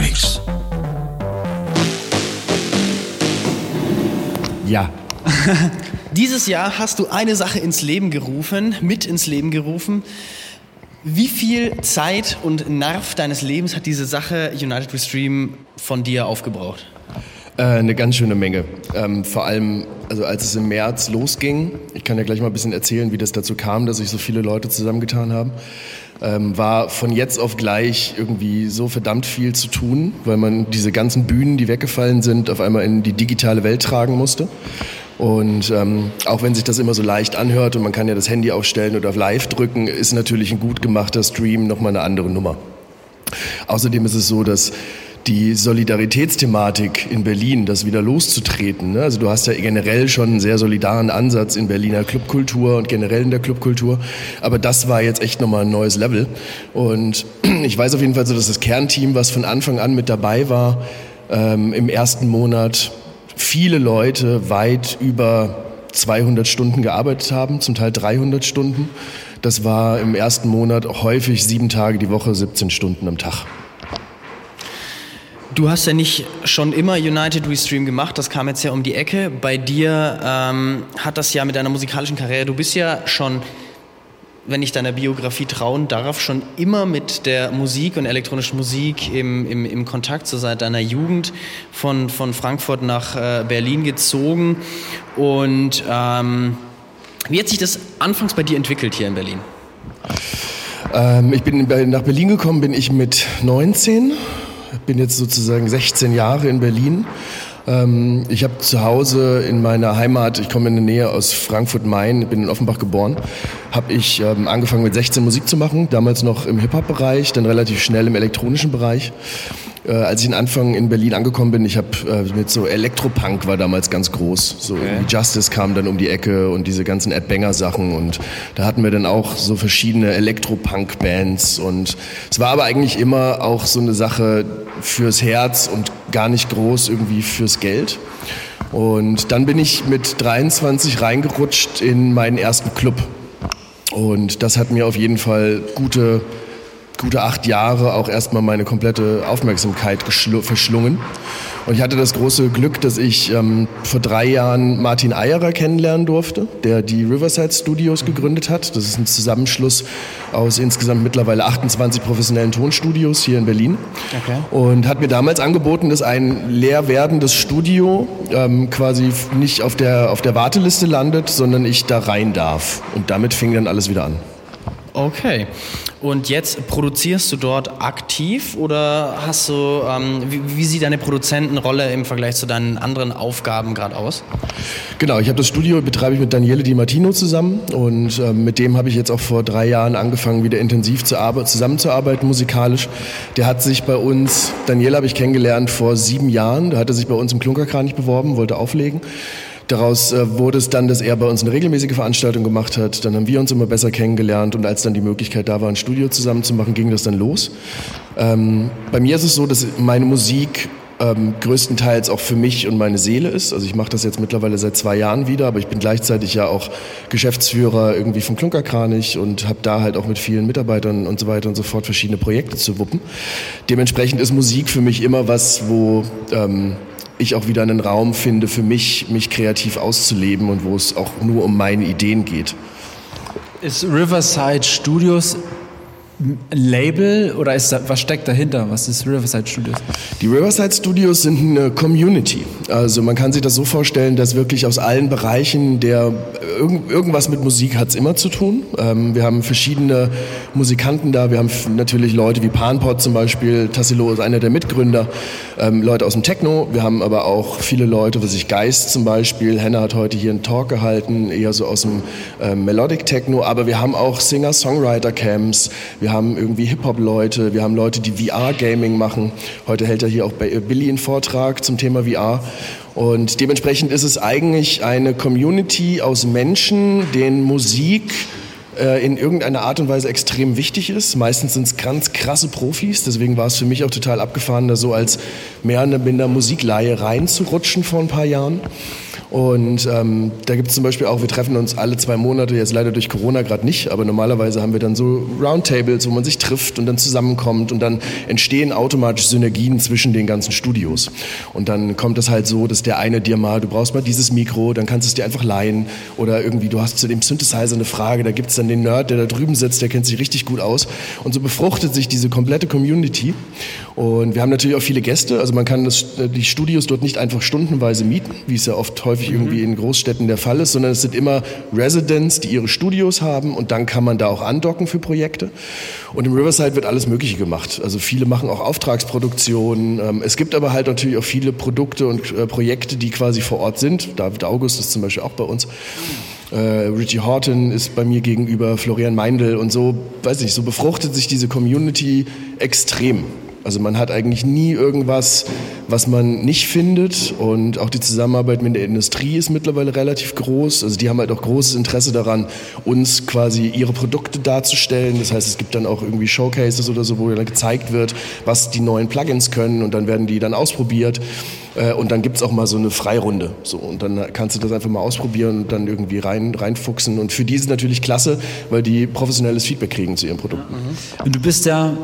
Freaks. Ja. Dieses Jahr hast du eine Sache ins Leben gerufen, mit ins Leben gerufen. Wie viel Zeit und Nerv deines Lebens hat diese Sache United We Stream von dir aufgebraucht? Äh, eine ganz schöne Menge. Ähm, vor allem, also als es im März losging, ich kann ja gleich mal ein bisschen erzählen, wie das dazu kam, dass sich so viele Leute zusammengetan haben, ähm, war von jetzt auf gleich irgendwie so verdammt viel zu tun, weil man diese ganzen Bühnen, die weggefallen sind, auf einmal in die digitale Welt tragen musste. Und ähm, auch wenn sich das immer so leicht anhört und man kann ja das Handy aufstellen oder auf Live drücken, ist natürlich ein gut gemachter Stream nochmal eine andere Nummer. Außerdem ist es so, dass die Solidaritätsthematik in Berlin, das wieder loszutreten. Ne? Also du hast ja generell schon einen sehr solidaren Ansatz in Berliner Clubkultur und generell in der Clubkultur. Aber das war jetzt echt nochmal ein neues Level. Und ich weiß auf jeden Fall so, dass das Kernteam, was von Anfang an mit dabei war, ähm, im ersten Monat viele Leute weit über 200 Stunden gearbeitet haben, zum Teil 300 Stunden. Das war im ersten Monat häufig sieben Tage die Woche, 17 Stunden am Tag. Du hast ja nicht schon immer United We Stream gemacht, das kam jetzt ja um die Ecke. Bei dir ähm, hat das ja mit deiner musikalischen Karriere, du bist ja schon, wenn ich deiner Biografie trauen darf, schon immer mit der Musik und elektronischen Musik im, im, im Kontakt, so seit deiner Jugend von, von Frankfurt nach äh, Berlin gezogen. Und ähm, wie hat sich das anfangs bei dir entwickelt hier in Berlin? Ähm, ich bin nach Berlin gekommen, bin ich mit 19 bin jetzt sozusagen 16 Jahre in Berlin. Ähm, ich habe zu Hause in meiner Heimat, ich komme in der Nähe aus Frankfurt-Main, bin in Offenbach geboren, habe ich ähm, angefangen mit 16 Musik zu machen, damals noch im Hip-Hop-Bereich, dann relativ schnell im elektronischen Bereich äh, als ich in Anfang in Berlin angekommen bin, ich habe äh, mit so Elektropunk war damals ganz groß. So okay. Justice kam dann um die Ecke und diese ganzen Ed Banger Sachen und da hatten wir dann auch so verschiedene Elektropunk Bands und es war aber eigentlich immer auch so eine Sache fürs Herz und gar nicht groß irgendwie fürs Geld. Und dann bin ich mit 23 reingerutscht in meinen ersten Club. Und das hat mir auf jeden Fall gute gute acht Jahre auch erstmal meine komplette Aufmerksamkeit verschlungen. Und ich hatte das große Glück, dass ich ähm, vor drei Jahren Martin Eyerer kennenlernen durfte, der die Riverside Studios gegründet hat. Das ist ein Zusammenschluss aus insgesamt mittlerweile 28 professionellen Tonstudios hier in Berlin. Okay. Und hat mir damals angeboten, dass ein leer werdendes Studio ähm, quasi nicht auf der, auf der Warteliste landet, sondern ich da rein darf. Und damit fing dann alles wieder an. Okay. Und jetzt produzierst du dort aktiv oder hast du, ähm, wie, wie, sieht deine Produzentenrolle im Vergleich zu deinen anderen Aufgaben gerade aus? Genau, ich habe das Studio, betreibe ich mit Daniele Di Martino zusammen und äh, mit dem habe ich jetzt auch vor drei Jahren angefangen, wieder intensiv zu zusammenzuarbeiten musikalisch. Der hat sich bei uns, Daniele habe ich kennengelernt vor sieben Jahren, da hat er sich bei uns im Klunkerkranich beworben, wollte auflegen. Daraus äh, wurde es dann, dass er bei uns eine regelmäßige Veranstaltung gemacht hat. Dann haben wir uns immer besser kennengelernt und als dann die Möglichkeit da war, ein Studio zusammen zu machen, ging das dann los. Ähm, bei mir ist es so, dass meine Musik ähm, größtenteils auch für mich und meine Seele ist. Also ich mache das jetzt mittlerweile seit zwei Jahren wieder, aber ich bin gleichzeitig ja auch Geschäftsführer irgendwie vom Klunkerkranich und habe da halt auch mit vielen Mitarbeitern und so weiter und so fort verschiedene Projekte zu wuppen. Dementsprechend ist Musik für mich immer was, wo ähm, ich auch wieder einen Raum finde für mich, mich kreativ auszuleben und wo es auch nur um meine Ideen geht. Ist Riverside Studios ein Label oder ist da, was steckt dahinter? Was ist Riverside Studios? Die Riverside Studios sind eine Community. Also man kann sich das so vorstellen, dass wirklich aus allen Bereichen der irgend, irgendwas mit Musik hat es immer zu tun. Ähm, wir haben verschiedene Musikanten da. Wir haben natürlich Leute wie Panpot zum Beispiel. Tassilo ist einer der Mitgründer. Ähm, Leute aus dem Techno. Wir haben aber auch viele Leute, was ich Geist zum Beispiel. Henna hat heute hier einen Talk gehalten, eher so aus dem ähm, Melodic Techno. Aber wir haben auch Singer-Songwriter-Camps. Wir wir haben irgendwie Hip-Hop-Leute, wir haben Leute, die VR-Gaming machen. Heute hält er hier auch bei Billy einen Vortrag zum Thema VR. Und dementsprechend ist es eigentlich eine Community aus Menschen, denen Musik äh, in irgendeiner Art und Weise extrem wichtig ist. Meistens sind es ganz krasse Profis, deswegen war es für mich auch total abgefahren, da so als mehr oder minder Musikleihe reinzurutschen vor ein paar Jahren. Und ähm, da gibt es zum Beispiel auch, wir treffen uns alle zwei Monate, jetzt leider durch Corona gerade nicht, aber normalerweise haben wir dann so Roundtables, wo man sich trifft und dann zusammenkommt und dann entstehen automatisch Synergien zwischen den ganzen Studios. Und dann kommt es halt so, dass der eine dir mal, du brauchst mal dieses Mikro, dann kannst du es dir einfach leihen oder irgendwie du hast zu dem Synthesizer eine Frage, da gibt es dann den Nerd, der da drüben sitzt, der kennt sich richtig gut aus. Und so befruchtet sich diese komplette Community. Und wir haben natürlich auch viele Gäste, also man kann das, die Studios dort nicht einfach stundenweise mieten, wie es ja oft häufig häufig irgendwie in Großstädten der Fall ist, sondern es sind immer Residents, die ihre Studios haben und dann kann man da auch andocken für Projekte. Und im Riverside wird alles Mögliche gemacht. Also viele machen auch Auftragsproduktionen. Ähm, es gibt aber halt natürlich auch viele Produkte und äh, Projekte, die quasi vor Ort sind. David August ist zum Beispiel auch bei uns. Äh, Richie Horton ist bei mir gegenüber, Florian Meindl und so, weiß nicht, so befruchtet sich diese Community extrem. Also man hat eigentlich nie irgendwas, was man nicht findet. Und auch die Zusammenarbeit mit der Industrie ist mittlerweile relativ groß. Also die haben halt auch großes Interesse daran, uns quasi ihre Produkte darzustellen. Das heißt, es gibt dann auch irgendwie Showcases oder so, wo dann gezeigt wird, was die neuen Plugins können und dann werden die dann ausprobiert. Äh, und dann gibt es auch mal so eine Freirunde. So, und dann kannst du das einfach mal ausprobieren und dann irgendwie rein, reinfuchsen. Und für die ist es natürlich klasse, weil die professionelles Feedback kriegen zu ihren Produkten. Und du bist ja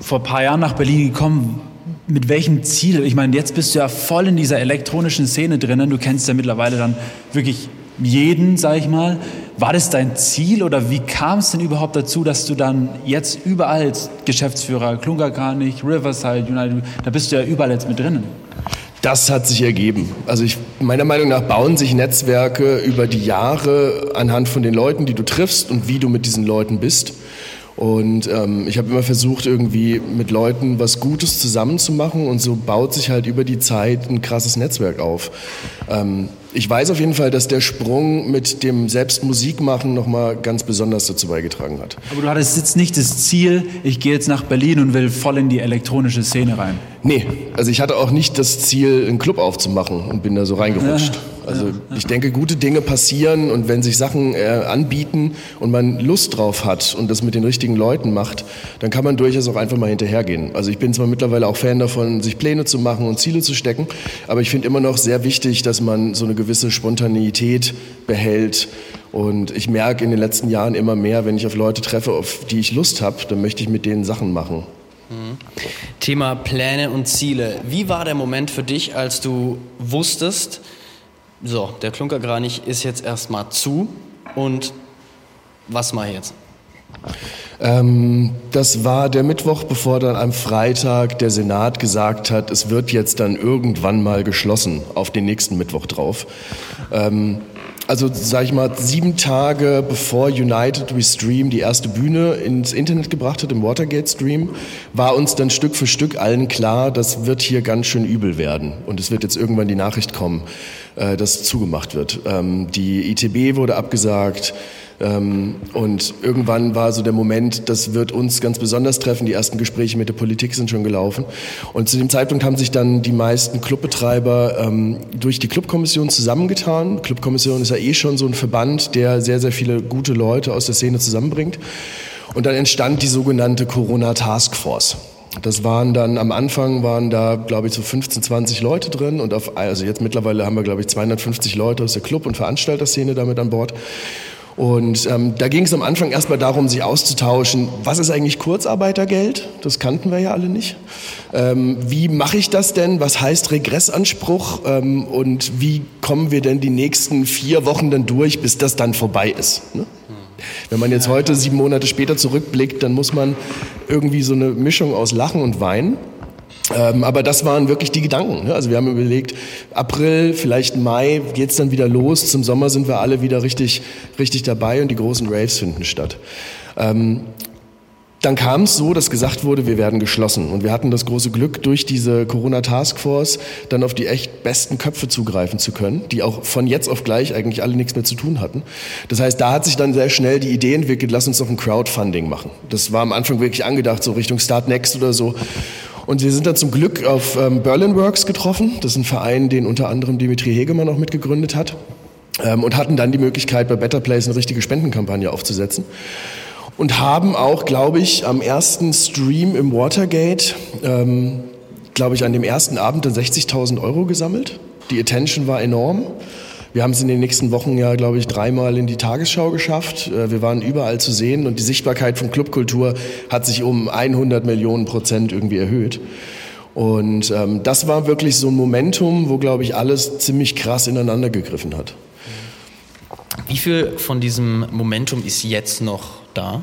vor ein paar Jahren nach Berlin gekommen. Mit welchem Ziel? Ich meine, jetzt bist du ja voll in dieser elektronischen Szene drinnen. Du kennst ja mittlerweile dann wirklich jeden, sag ich mal. War das dein Ziel oder wie kam es denn überhaupt dazu, dass du dann jetzt überall als Geschäftsführer, Klungerkranich, Riverside, United, da bist du ja überall jetzt mit drinnen? Das hat sich ergeben. Also ich, meiner Meinung nach bauen sich Netzwerke über die Jahre anhand von den Leuten, die du triffst und wie du mit diesen Leuten bist. Und ähm, ich habe immer versucht, irgendwie mit Leuten was Gutes zusammenzumachen und so baut sich halt über die Zeit ein krasses Netzwerk auf. Ähm, ich weiß auf jeden Fall, dass der Sprung mit dem Selbstmusikmachen nochmal ganz besonders dazu beigetragen hat. Aber du hattest jetzt nicht das Ziel, ich gehe jetzt nach Berlin und will voll in die elektronische Szene rein. Nee, also ich hatte auch nicht das Ziel, einen Club aufzumachen und bin da so reingerutscht. Ja, also ja, ja. ich denke, gute Dinge passieren und wenn sich Sachen äh, anbieten und man Lust drauf hat und das mit den richtigen Leuten macht, dann kann man durchaus auch einfach mal hinterhergehen. Also ich bin zwar mittlerweile auch Fan davon, sich Pläne zu machen und Ziele zu stecken, aber ich finde immer noch sehr wichtig, dass man so eine gewisse Spontaneität behält. Und ich merke in den letzten Jahren immer mehr, wenn ich auf Leute treffe, auf die ich Lust habe, dann möchte ich mit denen Sachen machen. Thema Pläne und Ziele. Wie war der Moment für dich, als du wusstest, so, der Klunkerkranich ist jetzt erstmal zu und was mache ich jetzt? Ähm, das war der Mittwoch, bevor dann am Freitag der Senat gesagt hat, es wird jetzt dann irgendwann mal geschlossen, auf den nächsten Mittwoch drauf. Ähm, also sage ich mal, sieben Tage bevor United We Stream die erste Bühne ins Internet gebracht hat, im Watergate Stream, war uns dann Stück für Stück allen klar, das wird hier ganz schön übel werden. Und es wird jetzt irgendwann die Nachricht kommen, äh, dass zugemacht wird. Ähm, die ITB wurde abgesagt. Ähm, und irgendwann war so der Moment, das wird uns ganz besonders treffen. Die ersten Gespräche mit der Politik sind schon gelaufen. Und zu dem Zeitpunkt haben sich dann die meisten Clubbetreiber ähm, durch die Clubkommission zusammengetan. Clubkommission ist ja eh schon so ein Verband, der sehr, sehr viele gute Leute aus der Szene zusammenbringt. Und dann entstand die sogenannte Corona Task Force. Das waren dann, am Anfang waren da, glaube ich, so 15, 20 Leute drin und auf, also jetzt mittlerweile haben wir, glaube ich, 250 Leute aus der Club- und Veranstalterszene damit an Bord. Und ähm, da ging es am Anfang erstmal darum, sich auszutauschen, was ist eigentlich Kurzarbeitergeld? Das kannten wir ja alle nicht. Ähm, wie mache ich das denn? Was heißt Regressanspruch? Ähm, und wie kommen wir denn die nächsten vier Wochen dann durch, bis das dann vorbei ist? Ne? Wenn man jetzt heute sieben Monate später zurückblickt, dann muss man irgendwie so eine Mischung aus Lachen und Weinen. Ähm, aber das waren wirklich die Gedanken. Ne? Also wir haben überlegt, April, vielleicht Mai geht's dann wieder los. Zum Sommer sind wir alle wieder richtig, richtig dabei und die großen Raves finden statt. Ähm, dann kam es so, dass gesagt wurde, wir werden geschlossen. Und wir hatten das große Glück, durch diese Corona-Taskforce dann auf die echt besten Köpfe zugreifen zu können, die auch von jetzt auf gleich eigentlich alle nichts mehr zu tun hatten. Das heißt, da hat sich dann sehr schnell die Idee entwickelt, lass uns doch ein Crowdfunding machen. Das war am Anfang wirklich angedacht, so Richtung Start Next oder so. Und wir sind dann zum Glück auf ähm, Berlin Works getroffen. Das ist ein Verein, den unter anderem Dimitri Hegemann auch mitgegründet hat. Ähm, und hatten dann die Möglichkeit, bei Better Place eine richtige Spendenkampagne aufzusetzen. Und haben auch, glaube ich, am ersten Stream im Watergate, ähm, glaube ich, an dem ersten Abend dann 60.000 Euro gesammelt. Die Attention war enorm. Wir haben es in den nächsten Wochen ja, glaube ich, dreimal in die Tagesschau geschafft. Äh, wir waren überall zu sehen und die Sichtbarkeit von Clubkultur hat sich um 100 Millionen Prozent irgendwie erhöht. Und ähm, das war wirklich so ein Momentum, wo, glaube ich, alles ziemlich krass ineinander gegriffen hat. Wie viel von diesem Momentum ist jetzt noch da?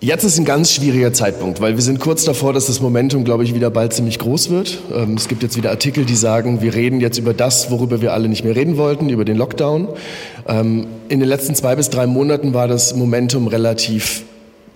Jetzt ist ein ganz schwieriger Zeitpunkt, weil wir sind kurz davor, dass das Momentum, glaube ich, wieder bald ziemlich groß wird. Ähm, es gibt jetzt wieder Artikel, die sagen, wir reden jetzt über das, worüber wir alle nicht mehr reden wollten, über den Lockdown. Ähm, in den letzten zwei bis drei Monaten war das Momentum relativ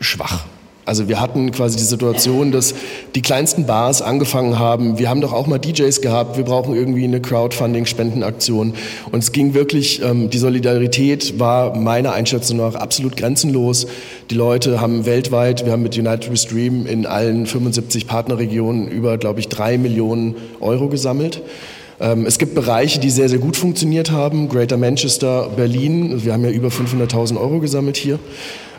schwach. Also wir hatten quasi die Situation, dass die kleinsten Bars angefangen haben, wir haben doch auch mal DJs gehabt, wir brauchen irgendwie eine Crowdfunding-Spendenaktion. Und es ging wirklich, ähm, die Solidarität war meiner Einschätzung nach absolut grenzenlos. Die Leute haben weltweit, wir haben mit United We Stream in allen 75 Partnerregionen über, glaube ich, drei Millionen Euro gesammelt. Ähm, es gibt Bereiche, die sehr, sehr gut funktioniert haben. Greater Manchester, Berlin. Wir haben ja über 500.000 Euro gesammelt hier.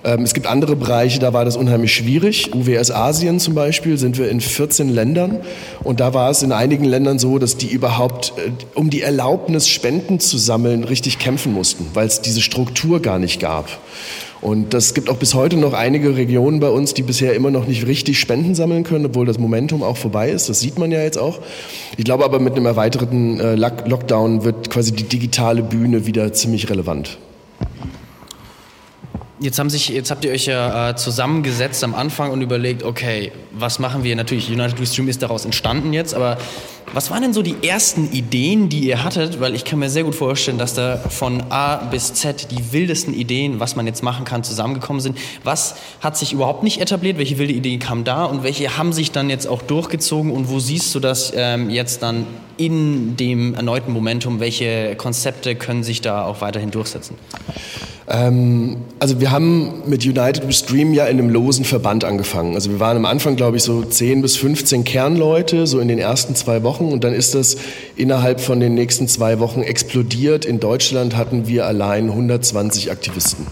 Ähm, es gibt andere Bereiche, da war das unheimlich schwierig. UWS Asien zum Beispiel sind wir in 14 Ländern und da war es in einigen Ländern so, dass die überhaupt äh, um die Erlaubnis, Spenden zu sammeln, richtig kämpfen mussten, weil es diese Struktur gar nicht gab. Und das gibt auch bis heute noch einige Regionen bei uns, die bisher immer noch nicht richtig Spenden sammeln können, obwohl das Momentum auch vorbei ist. Das sieht man ja jetzt auch. Ich glaube aber, mit einem erweiterten äh, Lockdown wird quasi die digitale Bühne wieder ziemlich relevant. Jetzt, haben sich, jetzt habt ihr euch ja äh, zusammengesetzt am Anfang und überlegt, okay, was machen wir? Natürlich, United We Stream ist daraus entstanden jetzt, aber was waren denn so die ersten Ideen, die ihr hattet? Weil ich kann mir sehr gut vorstellen, dass da von A bis Z die wildesten Ideen, was man jetzt machen kann, zusammengekommen sind. Was hat sich überhaupt nicht etabliert? Welche wilde Ideen kamen da und welche haben sich dann jetzt auch durchgezogen? Und wo siehst du das ähm, jetzt dann in dem erneuten Momentum? Welche Konzepte können sich da auch weiterhin durchsetzen? Ähm, also wir haben mit United We Stream ja in einem losen Verband angefangen. Also wir waren am Anfang, glaube ich, so 10 bis 15 Kernleute, so in den ersten zwei Wochen. Und dann ist das innerhalb von den nächsten zwei Wochen explodiert. In Deutschland hatten wir allein 120 Aktivisten.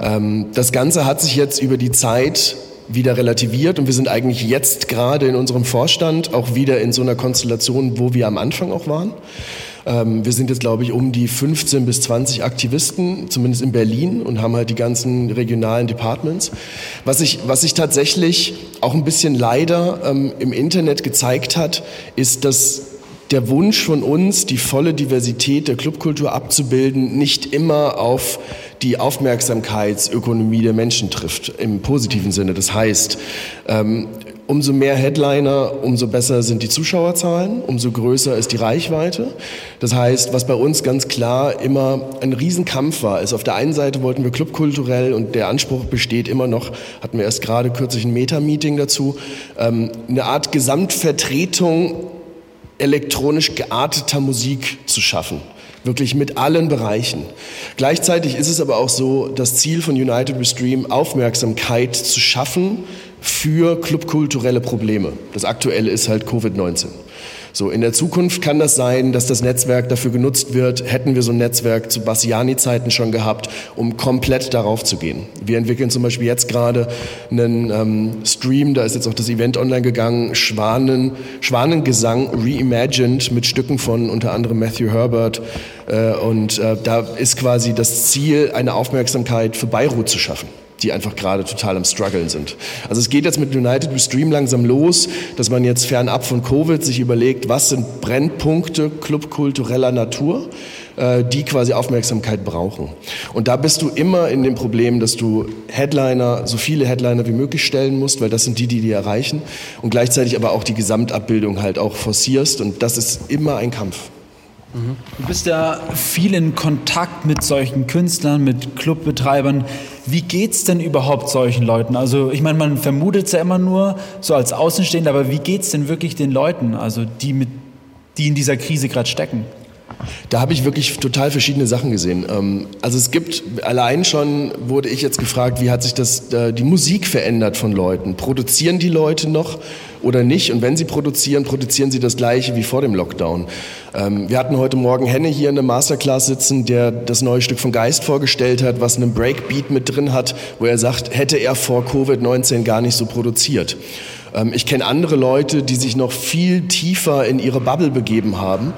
Ähm, das Ganze hat sich jetzt über die Zeit wieder relativiert und wir sind eigentlich jetzt gerade in unserem Vorstand auch wieder in so einer Konstellation, wo wir am Anfang auch waren. Ähm, wir sind jetzt, glaube ich, um die 15 bis 20 Aktivisten, zumindest in Berlin, und haben halt die ganzen regionalen Departments. Was sich, was sich tatsächlich auch ein bisschen leider ähm, im Internet gezeigt hat, ist, dass der Wunsch von uns, die volle Diversität der Clubkultur abzubilden, nicht immer auf die Aufmerksamkeitsökonomie der Menschen trifft, im positiven Sinne. Das heißt, ähm, umso mehr Headliner, umso besser sind die Zuschauerzahlen, umso größer ist die Reichweite. Das heißt, was bei uns ganz klar immer ein Riesenkampf war, ist auf der einen Seite wollten wir clubkulturell und der Anspruch besteht immer noch, hatten wir erst gerade kürzlich ein Meta-Meeting dazu, ähm, eine Art Gesamtvertretung elektronisch gearteter Musik zu schaffen wirklich mit allen Bereichen. Gleichzeitig ist es aber auch so, das Ziel von United We Stream, Aufmerksamkeit zu schaffen für clubkulturelle Probleme. Das aktuelle ist halt Covid-19. So, in der Zukunft kann das sein, dass das Netzwerk dafür genutzt wird. Hätten wir so ein Netzwerk zu Bassiani-Zeiten schon gehabt, um komplett darauf zu gehen. Wir entwickeln zum Beispiel jetzt gerade einen ähm, Stream, da ist jetzt auch das Event online gegangen, Schwanen, Schwanengesang reimagined mit Stücken von unter anderem Matthew Herbert. Äh, und äh, da ist quasi das Ziel, eine Aufmerksamkeit für Beirut zu schaffen die einfach gerade total am struggeln sind. Also es geht jetzt mit United We Stream langsam los, dass man jetzt fernab von Covid sich überlegt, was sind Brennpunkte clubkultureller Natur, äh, die quasi Aufmerksamkeit brauchen. Und da bist du immer in dem Problem, dass du Headliner, so viele Headliner wie möglich stellen musst, weil das sind die, die die erreichen und gleichzeitig aber auch die Gesamtabbildung halt auch forcierst und das ist immer ein Kampf. Du bist ja viel in Kontakt mit solchen Künstlern, mit Clubbetreibern. Wie geht's denn überhaupt solchen Leuten? Also ich meine, man vermutet es ja immer nur so als Außenstehender, aber wie geht's denn wirklich den Leuten, also die, mit, die in dieser Krise gerade stecken? Da habe ich wirklich total verschiedene Sachen gesehen. Ähm, also es gibt, allein schon wurde ich jetzt gefragt, wie hat sich das, äh, die Musik verändert von Leuten? Produzieren die Leute noch oder nicht. Und wenn sie produzieren, produzieren sie das Gleiche wie vor dem Lockdown. Ähm, wir hatten heute Morgen Henne hier in der Masterclass sitzen, der das neue Stück von Geist vorgestellt hat, was einen Breakbeat mit drin hat, wo er sagt, hätte er vor Covid-19 gar nicht so produziert. Ähm, ich kenne andere Leute, die sich noch viel tiefer in ihre Bubble begeben haben.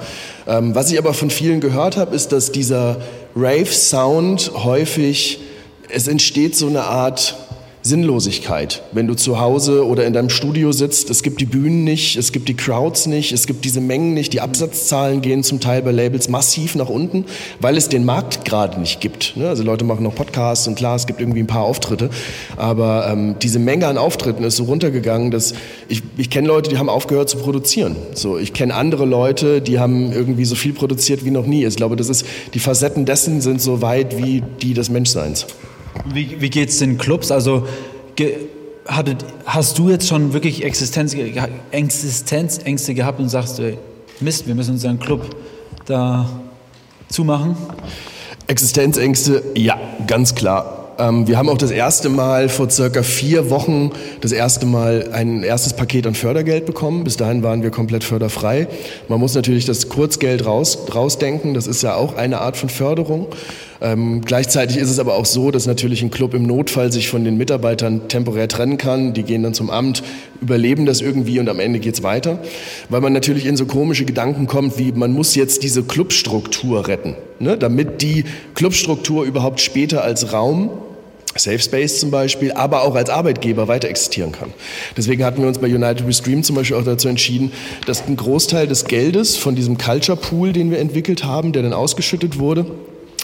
Ähm, was ich aber von vielen gehört habe, ist, dass dieser Rave-Sound häufig, es entsteht so eine Art Sinnlosigkeit, wenn du zu Hause oder in deinem Studio sitzt. Es gibt die Bühnen nicht, es gibt die Crowds nicht, es gibt diese Mengen nicht. Die Absatzzahlen gehen zum Teil bei Labels massiv nach unten, weil es den Markt gerade nicht gibt. Ne? Also Leute machen noch Podcasts und klar, es gibt irgendwie ein paar Auftritte, aber ähm, diese Menge an Auftritten ist so runtergegangen, dass ich, ich kenne Leute, die haben aufgehört zu produzieren. So, ich kenne andere Leute, die haben irgendwie so viel produziert wie noch nie. Ich glaube, das ist die Facetten dessen sind so weit wie die des Menschseins. Wie, wie geht es den Clubs? Also ge, hattet, hast du jetzt schon wirklich Existenz, Existenzängste gehabt und sagst, ey, Mist, wir müssen unseren Club da zumachen? Existenzängste, ja, ganz klar. Ähm, wir haben auch das erste Mal vor circa vier Wochen das erste Mal ein erstes Paket an Fördergeld bekommen. Bis dahin waren wir komplett förderfrei. Man muss natürlich das Kurzgeld raus, rausdenken. Das ist ja auch eine Art von Förderung. Ähm, gleichzeitig ist es aber auch so, dass natürlich ein Club im Notfall sich von den Mitarbeitern temporär trennen kann. Die gehen dann zum Amt, überleben das irgendwie und am Ende geht's weiter. Weil man natürlich in so komische Gedanken kommt, wie man muss jetzt diese Clubstruktur retten, ne? damit die Clubstruktur überhaupt später als Raum Safe Space zum Beispiel, aber auch als Arbeitgeber weiter existieren kann. Deswegen hatten wir uns bei United We Stream zum Beispiel auch dazu entschieden, dass ein Großteil des Geldes von diesem Culture Pool, den wir entwickelt haben, der dann ausgeschüttet wurde,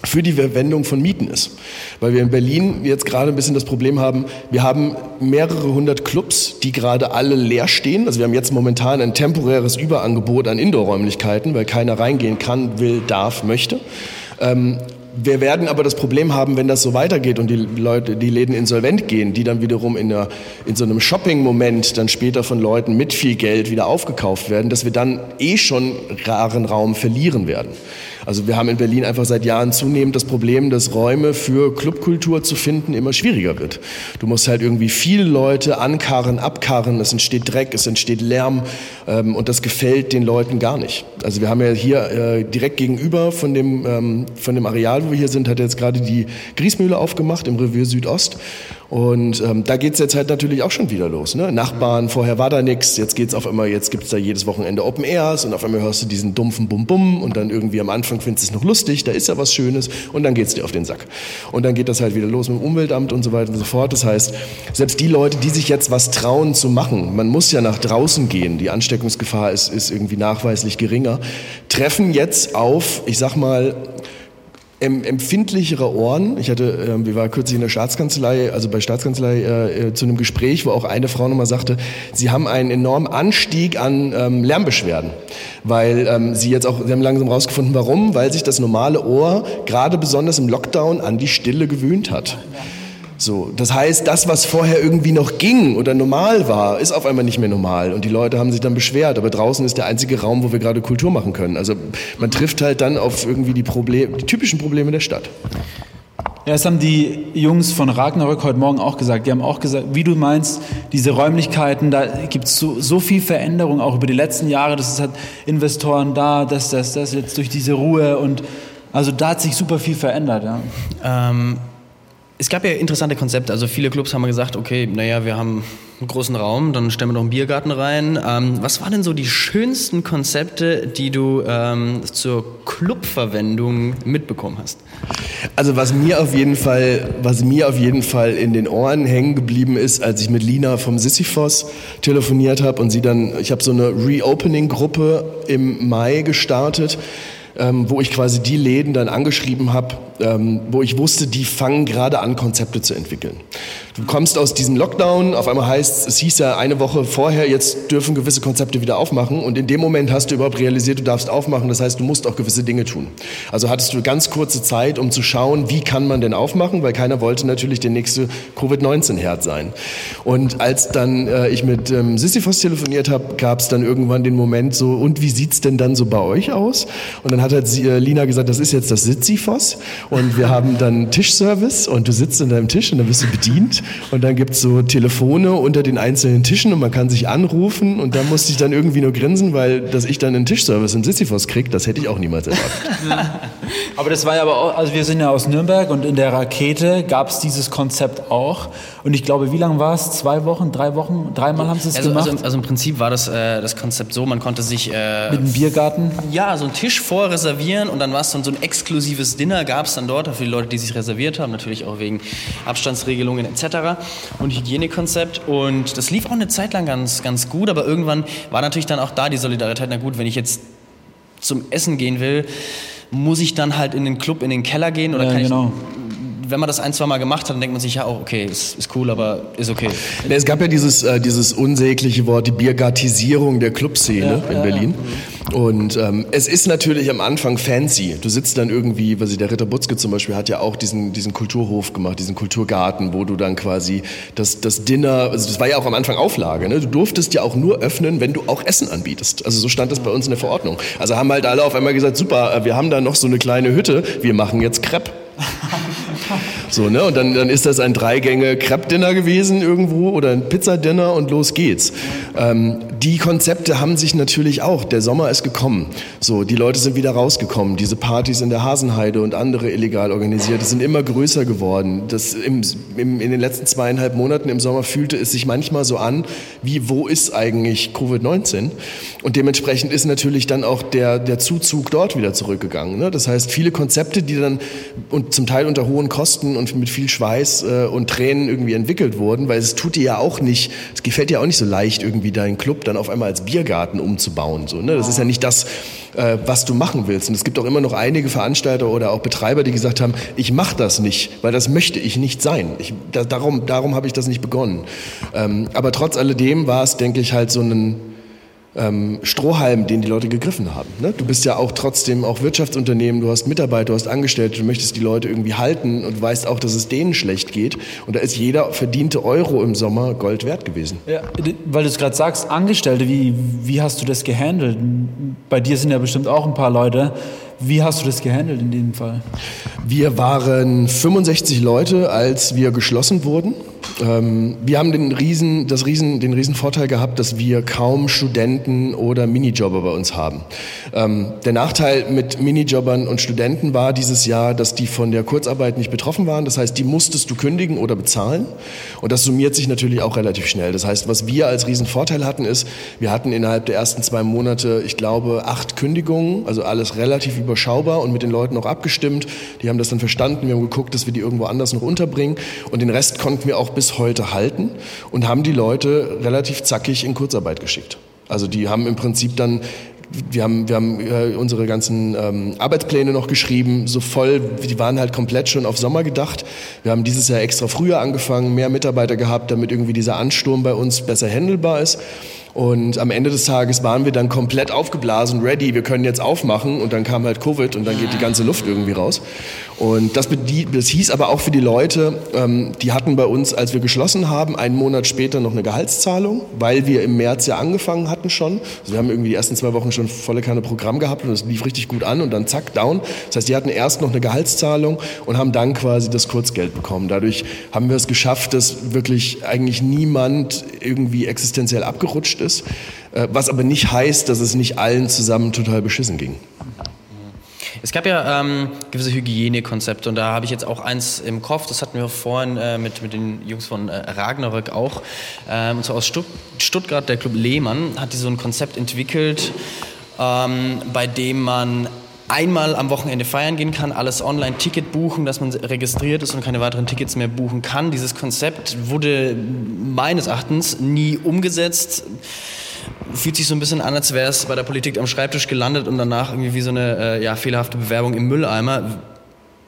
für die Verwendung von Mieten ist. Weil wir in Berlin jetzt gerade ein bisschen das Problem haben, wir haben mehrere hundert Clubs, die gerade alle leer stehen. Also wir haben jetzt momentan ein temporäres Überangebot an Indoor-Räumlichkeiten, weil keiner reingehen kann, will, darf, möchte. Ähm, wir werden aber das Problem haben, wenn das so weitergeht und die Leute, die Läden insolvent gehen, die dann wiederum in, einer, in so einem Shopping-Moment dann später von Leuten mit viel Geld wieder aufgekauft werden, dass wir dann eh schon raren Raum verlieren werden. Also wir haben in Berlin einfach seit Jahren zunehmend das Problem, dass Räume für Clubkultur zu finden immer schwieriger wird. Du musst halt irgendwie viele Leute ankarren, abkarren, es entsteht Dreck, es entsteht Lärm ähm, und das gefällt den Leuten gar nicht. Also wir haben ja hier äh, direkt gegenüber von dem, ähm, von dem Areal, wo wir hier sind, hat jetzt gerade die Griesmühle aufgemacht im Revier Südost und ähm, da geht's jetzt halt natürlich auch schon wieder los. Ne? Nachbarn, vorher war da nichts, jetzt geht's auf einmal, jetzt gibt's da jedes Wochenende Open Airs und auf einmal hörst du diesen dumpfen Bum-Bum und dann irgendwie am Anfang findest du es noch lustig, da ist ja was Schönes und dann geht's dir auf den Sack. Und dann geht das halt wieder los mit dem Umweltamt und so weiter und so fort. Das heißt, selbst die Leute, die sich jetzt was trauen zu machen, man muss ja nach draußen gehen, die Ansteckungsgefahr ist, ist irgendwie nachweislich geringer, treffen jetzt auf, ich sag mal, empfindlichere Ohren. Ich hatte, äh, wir waren kürzlich in der Staatskanzlei, also bei Staatskanzlei äh, äh, zu einem Gespräch, wo auch eine Frau nochmal sagte, sie haben einen enormen Anstieg an ähm, Lärmbeschwerden, weil ähm, sie jetzt auch, sie haben langsam rausgefunden, warum, weil sich das normale Ohr gerade besonders im Lockdown an die Stille gewöhnt hat. So, das heißt, das, was vorher irgendwie noch ging oder normal war, ist auf einmal nicht mehr normal. Und die Leute haben sich dann beschwert. Aber draußen ist der einzige Raum, wo wir gerade Kultur machen können. Also man trifft halt dann auf irgendwie die, Problem, die typischen Probleme der Stadt. Ja, das haben die Jungs von Ragnarök heute Morgen auch gesagt. Die haben auch gesagt, wie du meinst, diese Räumlichkeiten, da gibt es so, so viel Veränderung auch über die letzten Jahre. Das hat Investoren da, das, das, das jetzt durch diese Ruhe und also da hat sich super viel verändert. Ja. Ähm es gab ja interessante Konzepte. Also viele Clubs haben gesagt, okay, naja, wir haben einen großen Raum, dann stellen wir noch einen Biergarten rein. Ähm, was waren denn so die schönsten Konzepte, die du ähm, zur Clubverwendung mitbekommen hast? Also was mir auf jeden Fall, was mir auf jeden Fall in den Ohren hängen geblieben ist, als ich mit Lina vom Sisyphos telefoniert habe und sie dann, ich habe so eine Reopening-Gruppe im Mai gestartet ähm, wo ich quasi die Läden dann angeschrieben habe, ähm, wo ich wusste, die fangen gerade an, Konzepte zu entwickeln. Du kommst aus diesem Lockdown, auf einmal heißt es hieß ja eine Woche vorher, jetzt dürfen gewisse Konzepte wieder aufmachen und in dem Moment hast du überhaupt realisiert, du darfst aufmachen, das heißt, du musst auch gewisse Dinge tun. Also hattest du ganz kurze Zeit, um zu schauen, wie kann man denn aufmachen, weil keiner wollte natürlich der nächste Covid-19-Herd sein. Und als dann äh, ich mit ähm, Sisyphos telefoniert habe, gab es dann irgendwann den Moment so, und wie sieht's denn dann so bei euch aus? Und dann hat halt äh, Lina gesagt, das ist jetzt das Sisyphos und wir haben dann Tischservice und du sitzt an deinem Tisch und dann wirst du bedient und dann gibt's so Telefone unter den einzelnen Tischen und man kann sich anrufen und da musste ich dann irgendwie nur grinsen, weil dass ich dann einen Tischservice im Sisyphos krieg, das hätte ich auch niemals erwartet. aber das war ja aber auch, also wir sind ja aus Nürnberg und in der Rakete gab's dieses Konzept auch und ich glaube, wie lange war es? Zwei Wochen, drei Wochen, dreimal haben sie es Also, gemacht? also, also im Prinzip war das, äh, das Konzept so, man konnte sich äh, mit einem Biergarten? ja, so einen Tisch vorreservieren und dann war es dann so ein exklusives Dinner, gab es dann dort für die Leute, die sich reserviert haben, natürlich auch wegen Abstandsregelungen etc. und Hygienekonzept. Und das lief auch eine Zeit lang ganz, ganz gut, aber irgendwann war natürlich dann auch da die Solidarität, na gut, wenn ich jetzt zum Essen gehen will, muss ich dann halt in den Club, in den Keller gehen oder Ja, kann genau. ich, wenn man das ein, zwei Mal gemacht hat, dann denkt man sich ja auch, okay, ist, ist cool, aber ist okay. Ja, Es gab ja dieses, äh, dieses unsägliche Wort, die Biergartisierung der Clubszene in Berlin. Und ähm, es ist natürlich am Anfang fancy. Du sitzt dann irgendwie, was ich, der Ritter Butzke zum Beispiel hat ja auch diesen, diesen Kulturhof gemacht, diesen Kulturgarten, wo du dann quasi das, das Dinner, also das war ja auch am Anfang Auflage, ne? du durftest ja auch nur öffnen, wenn du auch Essen anbietest. Also so stand das bei uns in der Verordnung. Also haben halt alle auf einmal gesagt, super, äh, wir haben da noch so eine kleine Hütte, wir machen jetzt Crepe. So, ne? Und dann, dann ist das ein Dreigänge-Crepe-Dinner gewesen irgendwo oder ein Pizzadinner und los geht's. Ähm, die Konzepte haben sich natürlich auch, der Sommer ist gekommen. So, die Leute sind wieder rausgekommen. Diese Partys in der Hasenheide und andere illegal organisierte sind immer größer geworden. Das im, im, in den letzten zweieinhalb Monaten im Sommer fühlte es sich manchmal so an, wie wo ist eigentlich Covid-19? Und dementsprechend ist natürlich dann auch der, der Zuzug dort wieder zurückgegangen. Ne? Das heißt, viele Konzepte, die dann und zum Teil unter hohen Kosten und mit viel Schweiß äh, und Tränen irgendwie entwickelt wurden, weil es tut dir ja auch nicht, es gefällt dir auch nicht so leicht, irgendwie deinen Club dann auf einmal als Biergarten umzubauen. So, ne? Das ist ja nicht das, äh, was du machen willst. Und es gibt auch immer noch einige Veranstalter oder auch Betreiber, die gesagt haben, ich mache das nicht, weil das möchte ich nicht sein. Ich, da, darum darum habe ich das nicht begonnen. Ähm, aber trotz alledem war es, denke ich, halt so ein ähm, Strohhalm, den die Leute gegriffen haben. Ne? Du bist ja auch trotzdem auch Wirtschaftsunternehmen, du hast Mitarbeiter, du hast Angestellte, du möchtest die Leute irgendwie halten und weißt auch, dass es denen schlecht geht. Und da ist jeder verdiente Euro im Sommer Gold wert gewesen. Ja, weil du es gerade sagst, Angestellte, wie, wie hast du das gehandelt? Bei dir sind ja bestimmt auch ein paar Leute. Wie hast du das gehandelt in dem Fall? Wir waren 65 Leute, als wir geschlossen wurden. Ähm, wir haben den riesen, das riesen, den riesen Vorteil gehabt, dass wir kaum Studenten oder Minijobber bei uns haben. Ähm, der Nachteil mit Minijobbern und Studenten war dieses Jahr, dass die von der Kurzarbeit nicht betroffen waren. Das heißt, die musstest du kündigen oder bezahlen. Und das summiert sich natürlich auch relativ schnell. Das heißt, was wir als riesen Vorteil hatten, ist, wir hatten innerhalb der ersten zwei Monate, ich glaube, acht Kündigungen, also alles relativ überschaubar und mit den Leuten auch abgestimmt. Die haben das dann verstanden. Wir haben geguckt, dass wir die irgendwo anders noch unterbringen. Und den Rest konnten wir auch bis heute halten und haben die Leute relativ zackig in Kurzarbeit geschickt. Also die haben im Prinzip dann wir haben, wir haben äh, unsere ganzen ähm, Arbeitspläne noch geschrieben, so voll, die waren halt komplett schon auf Sommer gedacht. Wir haben dieses Jahr extra früher angefangen, mehr Mitarbeiter gehabt, damit irgendwie dieser Ansturm bei uns besser handelbar ist. Und am Ende des Tages waren wir dann komplett aufgeblasen, ready, wir können jetzt aufmachen und dann kam halt Covid und dann geht die ganze Luft irgendwie raus. Und das, das hieß aber auch für die Leute, ähm, die hatten bei uns, als wir geschlossen haben, einen Monat später noch eine Gehaltszahlung, weil wir im März ja angefangen hatten schon. Also wir haben irgendwie die ersten zwei Wochen schon volle keine Programm gehabt und es lief richtig gut an und dann zack, down. Das heißt, die hatten erst noch eine Gehaltszahlung und haben dann quasi das Kurzgeld bekommen. Dadurch haben wir es geschafft, dass wirklich eigentlich niemand irgendwie existenziell abgerutscht ist, äh, was aber nicht heißt, dass es nicht allen zusammen total beschissen ging. Es gab ja ähm, gewisse Hygienekonzepte und da habe ich jetzt auch eins im Kopf, das hatten wir vorhin äh, mit, mit den Jungs von äh, Ragnarök auch, ähm, und zwar aus Stutt Stuttgart, der Club Lehmann hat die so ein Konzept entwickelt, ähm, bei dem man einmal am Wochenende feiern gehen kann, alles online Ticket buchen, dass man registriert ist und keine weiteren Tickets mehr buchen kann. Dieses Konzept wurde meines Erachtens nie umgesetzt fühlt sich so ein bisschen an, als wäre es bei der Politik am Schreibtisch gelandet und danach irgendwie wie so eine äh, ja, fehlerhafte Bewerbung im Mülleimer.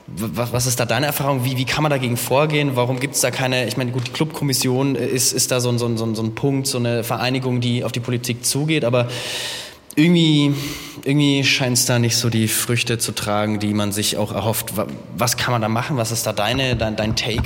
Was, ist da deine Erfahrung? Wie, wie kann man dagegen vorgehen? Warum gibt es da keine, ich meine, gut, die Clubkommission ist, ist da so ein, so, ein, so ein Punkt, so eine Vereinigung, die auf die Politik zugeht, aber irgendwie, irgendwie scheint es da nicht so die Früchte zu tragen, die man sich auch erhofft. Was kann man da machen? Was ist da deine, dein, dein Take?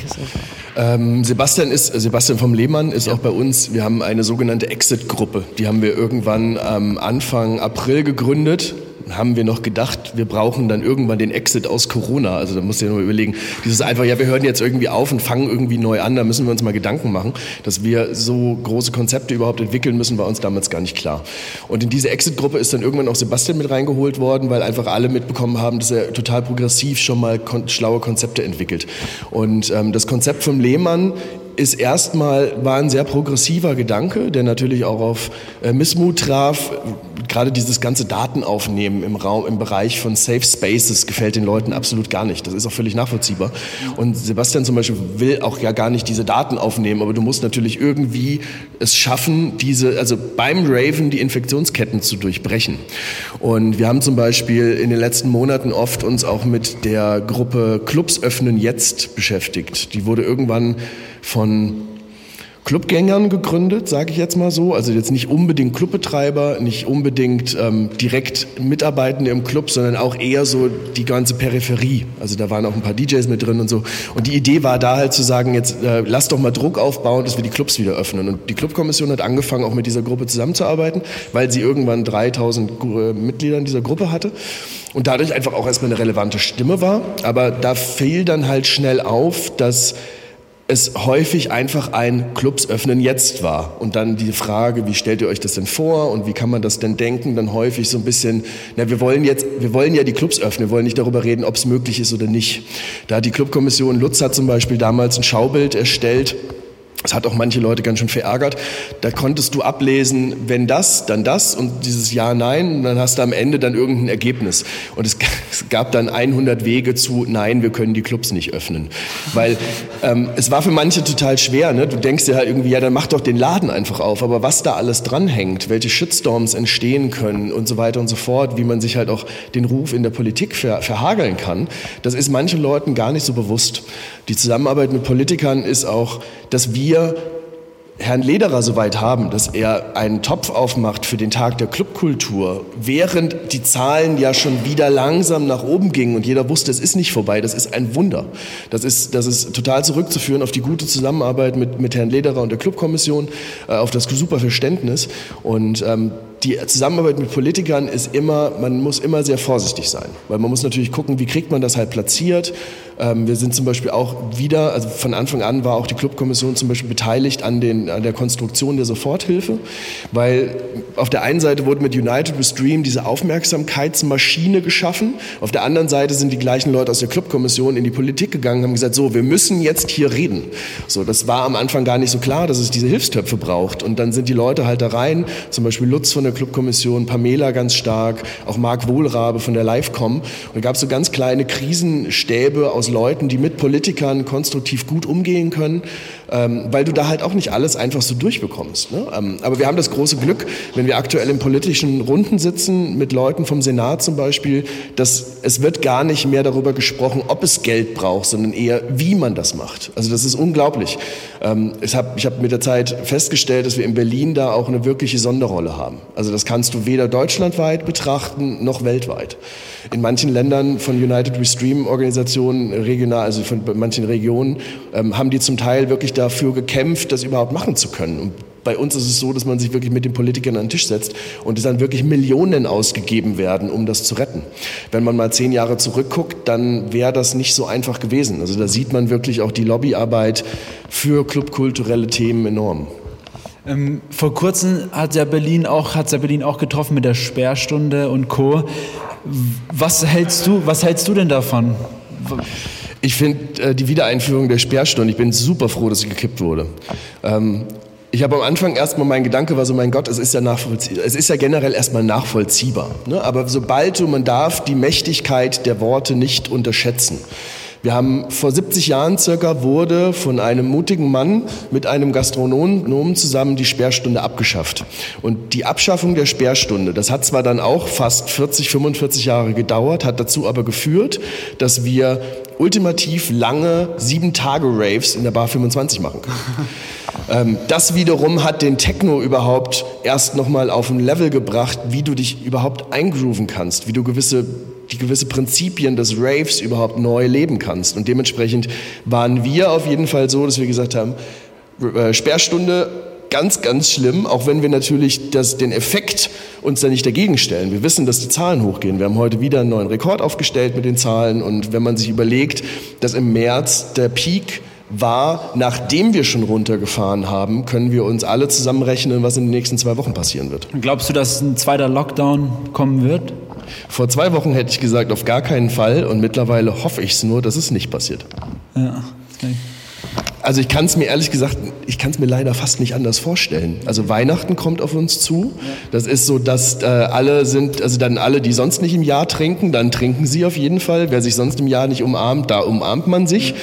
Ähm, Sebastian ist Sebastian vom Lehmann ist ja. auch bei uns. Wir haben eine sogenannte Exit-Gruppe. Die haben wir irgendwann ähm, Anfang April gegründet haben wir noch gedacht, wir brauchen dann irgendwann den Exit aus Corona. Also da musst du dir nur überlegen, dieses einfach, ja, wir hören jetzt irgendwie auf und fangen irgendwie neu an, da müssen wir uns mal Gedanken machen. Dass wir so große Konzepte überhaupt entwickeln müssen, war uns damals gar nicht klar. Und in diese Exit-Gruppe ist dann irgendwann auch Sebastian mit reingeholt worden, weil einfach alle mitbekommen haben, dass er total progressiv schon mal kon schlaue Konzepte entwickelt. Und ähm, das Konzept vom Lehmann ist erstmal, war ein sehr progressiver Gedanke, der natürlich auch auf äh, Missmut traf. Gerade dieses ganze Datenaufnehmen im Raum, im Bereich von Safe Spaces gefällt den Leuten absolut gar nicht. Das ist auch völlig nachvollziehbar. Und Sebastian zum Beispiel will auch ja gar nicht diese Daten aufnehmen, aber du musst natürlich irgendwie es schaffen, diese, also beim Raven die Infektionsketten zu durchbrechen. Und wir haben zum Beispiel in den letzten Monaten oft uns auch mit der Gruppe Clubs öffnen jetzt beschäftigt. Die wurde irgendwann von Clubgängern gegründet, sage ich jetzt mal so. Also jetzt nicht unbedingt Clubbetreiber, nicht unbedingt ähm, direkt Mitarbeitende im Club, sondern auch eher so die ganze Peripherie. Also da waren auch ein paar DJs mit drin und so. Und die Idee war da halt zu sagen, jetzt äh, lass doch mal Druck aufbauen, dass wir die Clubs wieder öffnen. Und die Clubkommission hat angefangen, auch mit dieser Gruppe zusammenzuarbeiten, weil sie irgendwann 3000 äh, Mitglieder in dieser Gruppe hatte und dadurch einfach auch erstmal eine relevante Stimme war. Aber da fiel dann halt schnell auf, dass es häufig einfach ein Clubs öffnen jetzt war. Und dann die Frage, wie stellt ihr euch das denn vor und wie kann man das denn denken, dann häufig so ein bisschen, na, wir wollen jetzt, wir wollen ja die Clubs öffnen, wir wollen nicht darüber reden, ob es möglich ist oder nicht. Da hat die Clubkommission Lutz hat zum Beispiel damals ein Schaubild erstellt, das hat auch manche Leute ganz schön verärgert. Da konntest du ablesen, wenn das, dann das und dieses Ja, Nein, und dann hast du am Ende dann irgendein Ergebnis. Und es, gab dann 100 Wege zu Nein, wir können die Clubs nicht öffnen. Weil ähm, es war für manche total schwer. Ne? Du denkst dir halt irgendwie, ja, dann mach doch den Laden einfach auf. Aber was da alles dranhängt, welche Shitstorms entstehen können und so weiter und so fort, wie man sich halt auch den Ruf in der Politik ver verhageln kann, das ist manchen Leuten gar nicht so bewusst. Die Zusammenarbeit mit Politikern ist auch, dass wir Herrn Lederer so weit haben, dass er einen Topf aufmacht für den Tag der Clubkultur, während die Zahlen ja schon wieder langsam nach oben gingen und jeder wusste, es ist nicht vorbei, das ist ein Wunder. Das ist, das ist total zurückzuführen auf die gute Zusammenarbeit mit, mit Herrn Lederer und der Clubkommission, äh, auf das super Verständnis und ähm, die Zusammenarbeit mit Politikern ist immer, man muss immer sehr vorsichtig sein, weil man muss natürlich gucken, wie kriegt man das halt platziert. Ähm, wir sind zum Beispiel auch wieder, also von Anfang an war auch die Clubkommission zum Beispiel beteiligt an, den, an der Konstruktion der Soforthilfe, weil auf der einen Seite wurde mit United We Stream diese Aufmerksamkeitsmaschine geschaffen, auf der anderen Seite sind die gleichen Leute aus der Clubkommission in die Politik gegangen, haben gesagt, so, wir müssen jetzt hier reden. So, das war am Anfang gar nicht so klar, dass es diese Hilfstöpfe braucht und dann sind die Leute halt da rein, zum Beispiel Lutz von der der Clubkommission, Pamela ganz stark, auch Marc Wohlrabe von der Livecom. Und da gab es so ganz kleine Krisenstäbe aus Leuten, die mit Politikern konstruktiv gut umgehen können, ähm, weil du da halt auch nicht alles einfach so durchbekommst. Ne? Ähm, aber wir haben das große Glück, wenn wir aktuell in politischen Runden sitzen, mit Leuten vom Senat zum Beispiel, dass es wird gar nicht mehr darüber gesprochen, ob es Geld braucht, sondern eher, wie man das macht. Also das ist unglaublich. Ähm, ich habe ich hab mit der Zeit festgestellt, dass wir in Berlin da auch eine wirkliche Sonderrolle haben. Also das kannst du weder deutschlandweit betrachten noch weltweit. In manchen Ländern von United We Stream Organisationen, regional, also von manchen Regionen, ähm, haben die zum Teil wirklich dafür gekämpft, das überhaupt machen zu können. Und bei uns ist es so, dass man sich wirklich mit den Politikern an den Tisch setzt und es dann wirklich Millionen ausgegeben werden, um das zu retten. Wenn man mal zehn Jahre zurückguckt, dann wäre das nicht so einfach gewesen. Also da sieht man wirklich auch die Lobbyarbeit für clubkulturelle Themen enorm. Ähm, vor kurzem hat ja Berlin auch, hat ja Berlin auch getroffen mit der Sperrstunde und Co. Was hältst du, was hältst du denn davon? Ich finde äh, die Wiedereinführung der Sperrstunde, ich bin super froh, dass sie gekippt wurde. Ähm, ich habe am Anfang erstmal mein Gedanke war so, mein Gott, es ist ja nachvollziehbar. Es ist ja generell erstmal nachvollziehbar. Ne? Aber sobald du, man darf die Mächtigkeit der Worte nicht unterschätzen. Wir haben vor 70 Jahren circa wurde von einem mutigen Mann mit einem Gastronomen zusammen die Sperrstunde abgeschafft. Und die Abschaffung der Sperrstunde, das hat zwar dann auch fast 40, 45 Jahre gedauert, hat dazu aber geführt, dass wir ultimativ lange sieben Tage Raves in der Bar 25 machen können. Ähm, das wiederum hat den Techno überhaupt erst nochmal auf ein Level gebracht, wie du dich überhaupt eingrooven kannst, wie du gewisse die gewisse Prinzipien des Raves überhaupt neu leben kannst. Und dementsprechend waren wir auf jeden Fall so, dass wir gesagt haben, äh, Sperrstunde ganz, ganz schlimm, auch wenn wir natürlich das, den Effekt uns da nicht dagegen stellen. Wir wissen, dass die Zahlen hochgehen. Wir haben heute wieder einen neuen Rekord aufgestellt mit den Zahlen und wenn man sich überlegt, dass im März der Peak war, nachdem wir schon runtergefahren haben, können wir uns alle zusammenrechnen, was in den nächsten zwei Wochen passieren wird. Glaubst du, dass ein zweiter Lockdown kommen wird? Vor zwei Wochen hätte ich gesagt, auf gar keinen Fall und mittlerweile hoffe ich es nur, dass es nicht passiert. Ja, okay. Also ich kann es mir ehrlich gesagt, ich kann es mir leider fast nicht anders vorstellen. Also Weihnachten kommt auf uns zu. Das ist so, dass äh, alle sind, also dann alle, die sonst nicht im Jahr trinken, dann trinken sie auf jeden Fall. Wer sich sonst im Jahr nicht umarmt, da umarmt man sich.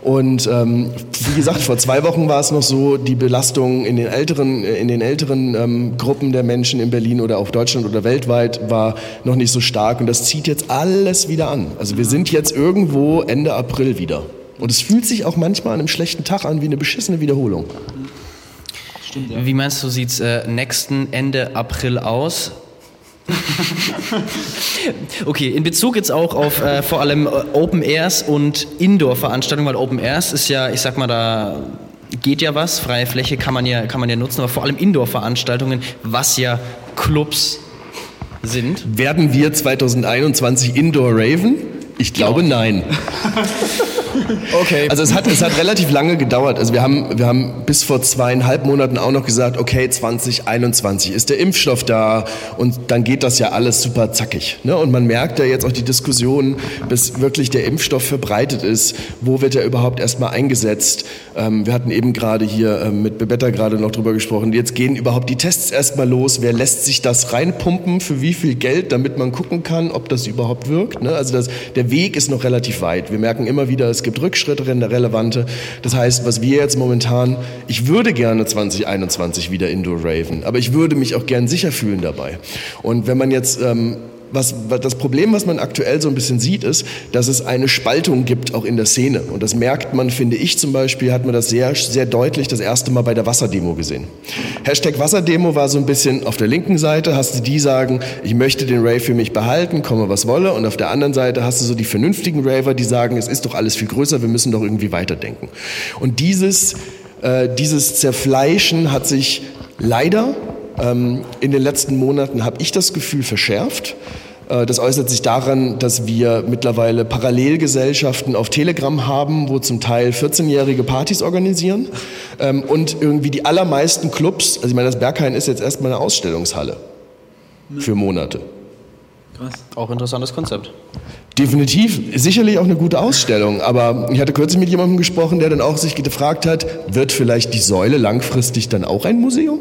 Und ähm, wie gesagt, vor zwei Wochen war es noch so, die Belastung in den älteren, in den älteren ähm, Gruppen der Menschen in Berlin oder auch Deutschland oder weltweit war noch nicht so stark. Und das zieht jetzt alles wieder an. Also wir sind jetzt irgendwo Ende April wieder. Und es fühlt sich auch manchmal an einem schlechten Tag an wie eine beschissene Wiederholung. Stimmt, ja. Wie meinst du, sieht es äh, nächsten Ende April aus? okay, in Bezug jetzt auch auf äh, vor allem äh, Open Airs und Indoor-Veranstaltungen, weil Open Airs ist ja, ich sag mal, da geht ja was, freie Fläche kann man ja, kann man ja nutzen, aber vor allem Indoor-Veranstaltungen, was ja Clubs sind. Werden wir 2021 Indoor Raven? Ich glaube ja. nein. Okay. Also es hat, es hat relativ lange gedauert. Also wir haben, wir haben bis vor zweieinhalb Monaten auch noch gesagt, okay, 2021 ist der Impfstoff da und dann geht das ja alles super zackig. Ne? Und man merkt ja jetzt auch die Diskussion, bis wirklich der Impfstoff verbreitet ist, wo wird er überhaupt erstmal eingesetzt. Ähm, wir hatten eben gerade hier ähm, mit Bebetta gerade noch drüber gesprochen. Jetzt gehen überhaupt die Tests erstmal los. Wer lässt sich das reinpumpen? Für wie viel Geld? Damit man gucken kann, ob das überhaupt wirkt. Ne? Also das, der Weg ist noch relativ weit. Wir merken immer wieder, es gibt Rückschritte, relevante. Das heißt, was wir jetzt momentan, ich würde gerne 2021 wieder Indoor Raven, aber ich würde mich auch gern sicher fühlen dabei. Und wenn man jetzt ähm, was, was, das Problem, was man aktuell so ein bisschen sieht, ist, dass es eine Spaltung gibt, auch in der Szene. Und das merkt man, finde ich zum Beispiel, hat man das sehr, sehr deutlich das erste Mal bei der Wasserdemo gesehen. Hashtag Wasserdemo war so ein bisschen auf der linken Seite, hast du die sagen, ich möchte den Rave für mich behalten, komme was wolle. Und auf der anderen Seite hast du so die vernünftigen Raver, die sagen, es ist doch alles viel größer, wir müssen doch irgendwie weiterdenken. Und dieses, äh, dieses Zerfleischen hat sich leider ähm, in den letzten Monaten, habe ich das Gefühl, verschärft. Äh, das äußert sich daran, dass wir mittlerweile Parallelgesellschaften auf Telegram haben, wo zum Teil 14-jährige Partys organisieren ähm, und irgendwie die allermeisten Clubs, also ich meine, das Berghain ist jetzt erstmal eine Ausstellungshalle für Monate. Krass. Auch interessantes Konzept. Definitiv, sicherlich auch eine gute Ausstellung. Aber ich hatte kürzlich mit jemandem gesprochen, der dann auch sich gefragt hat, wird vielleicht die Säule langfristig dann auch ein Museum?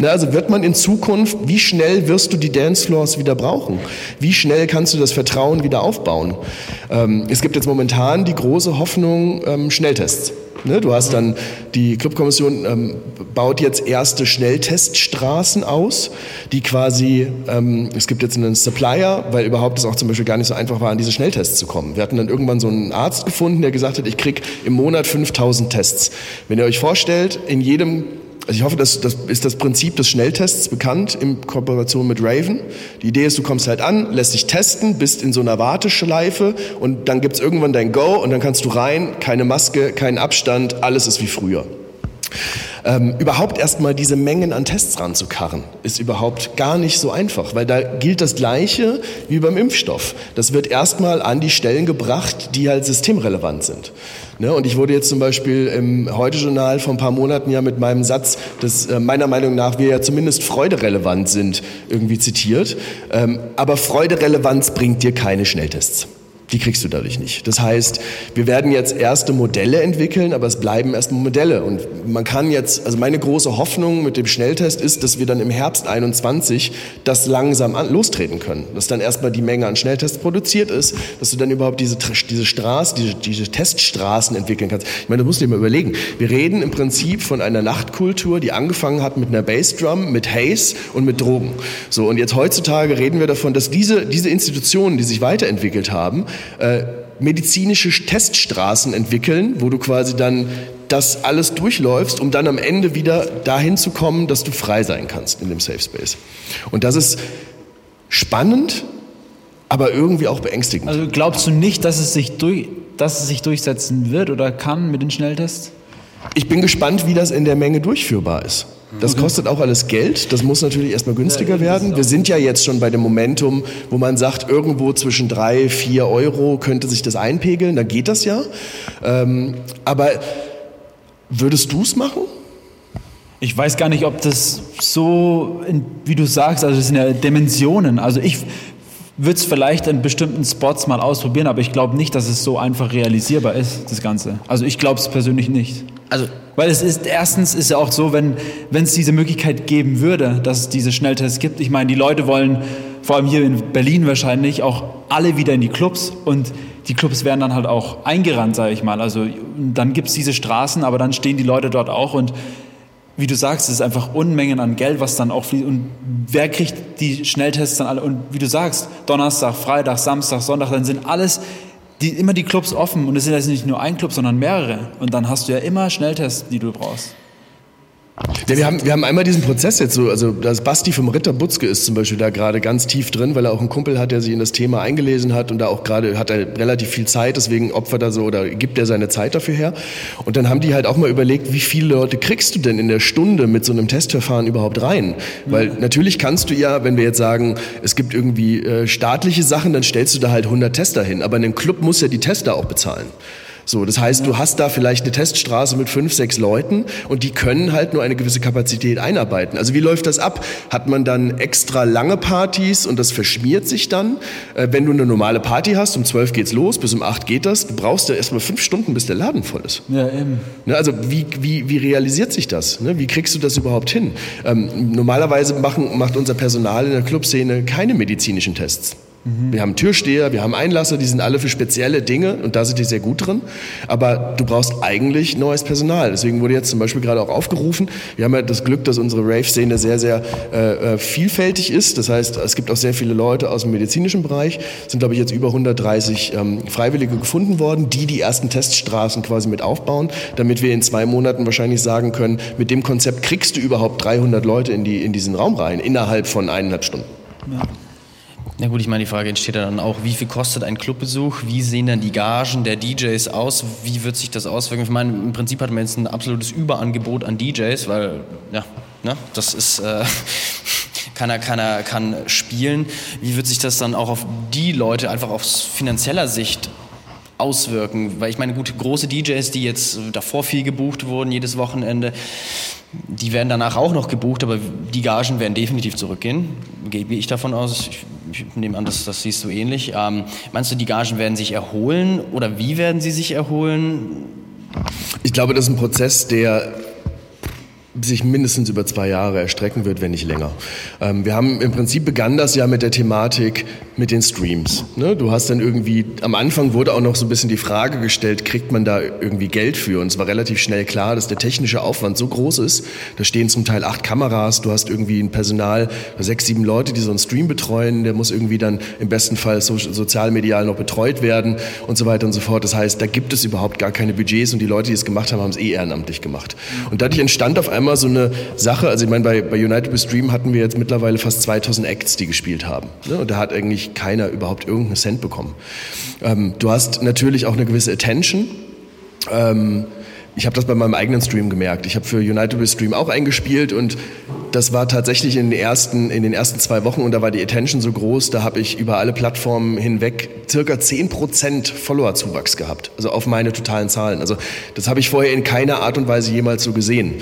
Ne, also wird man in Zukunft, wie schnell wirst du die Dancefloors wieder brauchen? Wie schnell kannst du das Vertrauen wieder aufbauen? Ähm, es gibt jetzt momentan die große Hoffnung, ähm, Schnelltests. Ne, du hast dann, die Clubkommission ähm, baut jetzt erste Schnellteststraßen aus, die quasi, ähm, es gibt jetzt einen Supplier, weil überhaupt es auch zum Beispiel gar nicht so einfach war, an diese Schnelltests zu kommen. Wir hatten dann irgendwann so einen Arzt gefunden, der gesagt hat, ich krieg im Monat 5000 Tests. Wenn ihr euch vorstellt, in jedem also ich hoffe, das, das ist das Prinzip des Schnelltests bekannt in Kooperation mit Raven. Die Idee ist, du kommst halt an, lässt dich testen, bist in so einer Warteschleife und dann gibt's irgendwann dein Go und dann kannst du rein, keine Maske, kein Abstand, alles ist wie früher. Ähm, überhaupt erstmal diese Mengen an Tests ranzukarren, ist überhaupt gar nicht so einfach, weil da gilt das Gleiche wie beim Impfstoff. Das wird erstmal an die Stellen gebracht, die halt systemrelevant sind. Ne? Und ich wurde jetzt zum Beispiel im Heute-Journal vor ein paar Monaten ja mit meinem Satz, dass äh, meiner Meinung nach wir ja zumindest freuderelevant sind, irgendwie zitiert. Ähm, aber Freuderelevanz bringt dir keine Schnelltests. Die kriegst du dadurch nicht. Das heißt, wir werden jetzt erste Modelle entwickeln, aber es bleiben erstmal Modelle. Und man kann jetzt, also meine große Hoffnung mit dem Schnelltest ist, dass wir dann im Herbst 21 das langsam an, lostreten können. Dass dann erstmal die Menge an Schnelltests produziert ist, dass du dann überhaupt diese, diese Straße, diese, diese Teststraßen entwickeln kannst. Ich meine, du musst dir mal überlegen. Wir reden im Prinzip von einer Nachtkultur, die angefangen hat mit einer Bassdrum, mit Haze und mit Drogen. So, und jetzt heutzutage reden wir davon, dass diese, diese Institutionen, die sich weiterentwickelt haben, äh, medizinische Teststraßen entwickeln, wo du quasi dann das alles durchläufst, um dann am Ende wieder dahin zu kommen, dass du frei sein kannst in dem Safe Space. Und das ist spannend, aber irgendwie auch beängstigend. Also glaubst du nicht, dass es sich, durch, dass es sich durchsetzen wird oder kann mit den Schnelltests? Ich bin gespannt, wie das in der Menge durchführbar ist. Das kostet auch alles Geld. Das muss natürlich erstmal günstiger werden. Wir sind ja jetzt schon bei dem Momentum, wo man sagt, irgendwo zwischen drei, vier Euro könnte sich das einpegeln. Da geht das ja. Ähm, aber würdest du es machen? Ich weiß gar nicht, ob das so, wie du sagst, also das sind ja Dimensionen. Also ich würde es vielleicht in bestimmten Spots mal ausprobieren, aber ich glaube nicht, dass es so einfach realisierbar ist, das Ganze. Also ich glaube es persönlich nicht. Also weil es ist erstens ist ja auch so, wenn wenn es diese Möglichkeit geben würde, dass es diese Schnelltests gibt. Ich meine, die Leute wollen vor allem hier in Berlin wahrscheinlich auch alle wieder in die Clubs und die Clubs werden dann halt auch eingerannt, sage ich mal. Also dann gibt es diese Straßen, aber dann stehen die Leute dort auch und wie du sagst, es ist einfach Unmengen an Geld, was dann auch fließt. Und wer kriegt die Schnelltests dann alle? Und wie du sagst, Donnerstag, Freitag, Samstag, Sonntag, dann sind alles die, immer die Clubs offen. Und es sind jetzt nicht nur ein Club, sondern mehrere. Und dann hast du ja immer Schnelltests, die du brauchst. Ja, wir, haben, wir haben einmal diesen Prozess jetzt so, also das Basti vom Ritter Butzke ist zum Beispiel da gerade ganz tief drin, weil er auch einen Kumpel hat, der sich in das Thema eingelesen hat und da auch gerade hat er relativ viel Zeit, deswegen opfert er so oder gibt er seine Zeit dafür her. Und dann haben die halt auch mal überlegt, wie viele Leute kriegst du denn in der Stunde mit so einem Testverfahren überhaupt rein? Weil mhm. natürlich kannst du ja, wenn wir jetzt sagen, es gibt irgendwie äh, staatliche Sachen, dann stellst du da halt 100 Tester hin, aber ein Club muss ja die Tester auch bezahlen. So, das heißt, du hast da vielleicht eine Teststraße mit fünf, sechs Leuten und die können halt nur eine gewisse Kapazität einarbeiten. Also wie läuft das ab? Hat man dann extra lange Partys und das verschmiert sich dann? Äh, wenn du eine normale Party hast, um zwölf geht's los, bis um acht geht das, du brauchst ja erstmal fünf Stunden, bis der Laden voll ist. Ja, eben. Ne, also wie, wie, wie realisiert sich das? Ne? Wie kriegst du das überhaupt hin? Ähm, normalerweise machen, macht unser Personal in der Clubszene keine medizinischen Tests. Mhm. Wir haben Türsteher, wir haben Einlasser, die sind alle für spezielle Dinge und da sind die sehr gut drin. Aber du brauchst eigentlich neues Personal. Deswegen wurde jetzt zum Beispiel gerade auch aufgerufen. Wir haben ja das Glück, dass unsere Rave-Szene sehr, sehr äh, äh, vielfältig ist. Das heißt, es gibt auch sehr viele Leute aus dem medizinischen Bereich. Es sind, glaube ich, jetzt über 130 ähm, Freiwillige gefunden worden, die die ersten Teststraßen quasi mit aufbauen, damit wir in zwei Monaten wahrscheinlich sagen können, mit dem Konzept kriegst du überhaupt 300 Leute in, die, in diesen Raum rein, innerhalb von eineinhalb Stunden. Ja. Na gut, ich meine, die Frage entsteht dann auch, wie viel kostet ein Clubbesuch? Wie sehen dann die Gagen der DJs aus? Wie wird sich das auswirken? Ich meine, im Prinzip hat man jetzt ein absolutes Überangebot an DJs, weil, ja, ne, das ist, äh, keiner, keiner kann spielen. Wie wird sich das dann auch auf die Leute einfach aus finanzieller Sicht auswirken? Weil ich meine, gut, große DJs, die jetzt davor viel gebucht wurden, jedes Wochenende, die werden danach auch noch gebucht, aber die Gagen werden definitiv zurückgehen. Gehe ich davon aus. Ich, ich nehme an, das, das siehst du ähnlich. Ähm, meinst du, die Gagen werden sich erholen oder wie werden sie sich erholen? Ich glaube, das ist ein Prozess, der sich mindestens über zwei Jahre erstrecken wird, wenn nicht länger. Ähm, wir haben im Prinzip begann das ja mit der Thematik mit den Streams. Ne? Du hast dann irgendwie, am Anfang wurde auch noch so ein bisschen die Frage gestellt, kriegt man da irgendwie Geld für? Und es war relativ schnell klar, dass der technische Aufwand so groß ist. Da stehen zum Teil acht Kameras, du hast irgendwie ein Personal, sechs, sieben Leute, die so einen Stream betreuen, der muss irgendwie dann im besten Fall so, sozialmedial noch betreut werden und so weiter und so fort. Das heißt, da gibt es überhaupt gar keine Budgets und die Leute, die es gemacht haben, haben es eh ehrenamtlich gemacht. Und dadurch entstand auf einmal einmal so eine Sache, also ich meine, bei, bei United We Stream hatten wir jetzt mittlerweile fast 2000 Acts, die gespielt haben. Ne? Und da hat eigentlich keiner überhaupt irgendeinen Cent bekommen. Ähm, du hast natürlich auch eine gewisse Attention. Ähm, ich habe das bei meinem eigenen Stream gemerkt. Ich habe für United We Stream auch eingespielt und das war tatsächlich in den ersten, in den ersten zwei Wochen und da war die Attention so groß, da habe ich über alle Plattformen hinweg circa 10% Follower-Zuwachs gehabt, also auf meine totalen Zahlen. Also das habe ich vorher in keiner Art und Weise jemals so gesehen.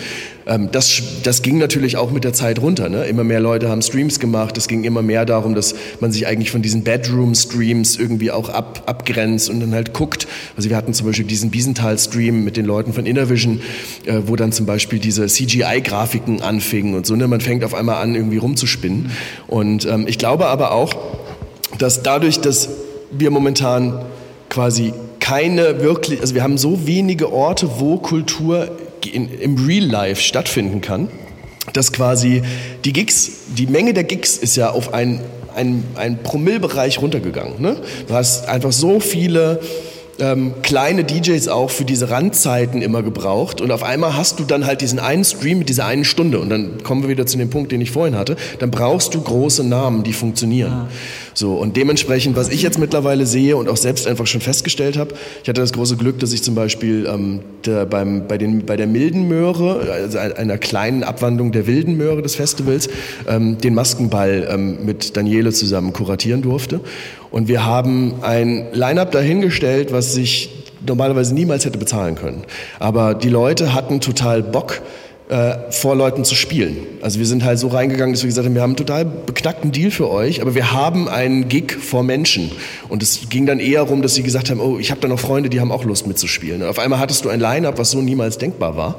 Ähm, das, das ging natürlich auch mit der Zeit runter. Ne? Immer mehr Leute haben Streams gemacht. Es ging immer mehr darum, dass man sich eigentlich von diesen Bedroom-Streams irgendwie auch ab, abgrenzt und dann halt guckt. Also wir hatten zum Beispiel diesen Biesenthal-Stream mit den Leuten von Innervision, äh, wo dann zum Beispiel diese CGI-Grafiken anfingen und so. Ne? Man fängt auf einmal an, irgendwie rumzuspinnen. Und ähm, ich glaube aber auch, dass dadurch, dass wir momentan quasi keine wirklich, also wir haben so wenige Orte, wo Kultur in, im Real Life stattfinden kann, dass quasi die Gigs, die Menge der Gigs ist ja auf einen ein, ein Promillbereich runtergegangen. Ne? Du hast einfach so viele ähm, kleine DJs auch für diese Randzeiten immer gebraucht und auf einmal hast du dann halt diesen einen Stream mit dieser einen Stunde und dann kommen wir wieder zu dem Punkt, den ich vorhin hatte, dann brauchst du große Namen, die funktionieren. Ja. So und dementsprechend, was ich jetzt mittlerweile sehe und auch selbst einfach schon festgestellt habe, ich hatte das große Glück, dass ich zum Beispiel ähm, der, beim, bei, den, bei der milden Möhre, also einer kleinen Abwandlung der wilden Möhre des Festivals, ähm, den Maskenball ähm, mit Daniele zusammen kuratieren durfte. Und wir haben ein Line-up dahingestellt, was sich normalerweise niemals hätte bezahlen können. Aber die Leute hatten total Bock, äh, vor Leuten zu spielen. Also wir sind halt so reingegangen, dass wir gesagt haben, wir haben einen total beknackten Deal für euch, aber wir haben einen Gig vor Menschen. Und es ging dann eher darum, dass sie gesagt haben, oh, ich habe da noch Freunde, die haben auch Lust mitzuspielen. Und auf einmal hattest du ein Line-up, was so niemals denkbar war.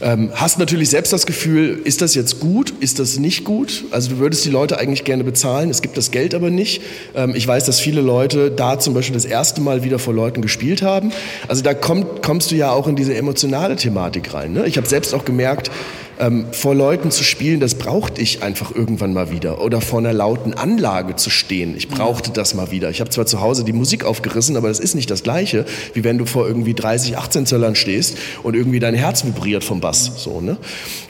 Ähm, hast natürlich selbst das Gefühl, ist das jetzt gut, ist das nicht gut? Also du würdest die Leute eigentlich gerne bezahlen, es gibt das Geld aber nicht. Ähm, ich weiß, dass viele Leute da zum Beispiel das erste Mal wieder vor Leuten gespielt haben. Also da kommt, kommst du ja auch in diese emotionale Thematik rein. Ne? Ich habe selbst auch gemerkt, ähm, vor Leuten zu spielen, das brauchte ich einfach irgendwann mal wieder. Oder vor einer lauten Anlage zu stehen. Ich brauchte das mal wieder. Ich habe zwar zu Hause die Musik aufgerissen, aber das ist nicht das Gleiche, wie wenn du vor irgendwie 30, 18 Zöllern stehst und irgendwie dein Herz vibriert vom Bass. So, ne?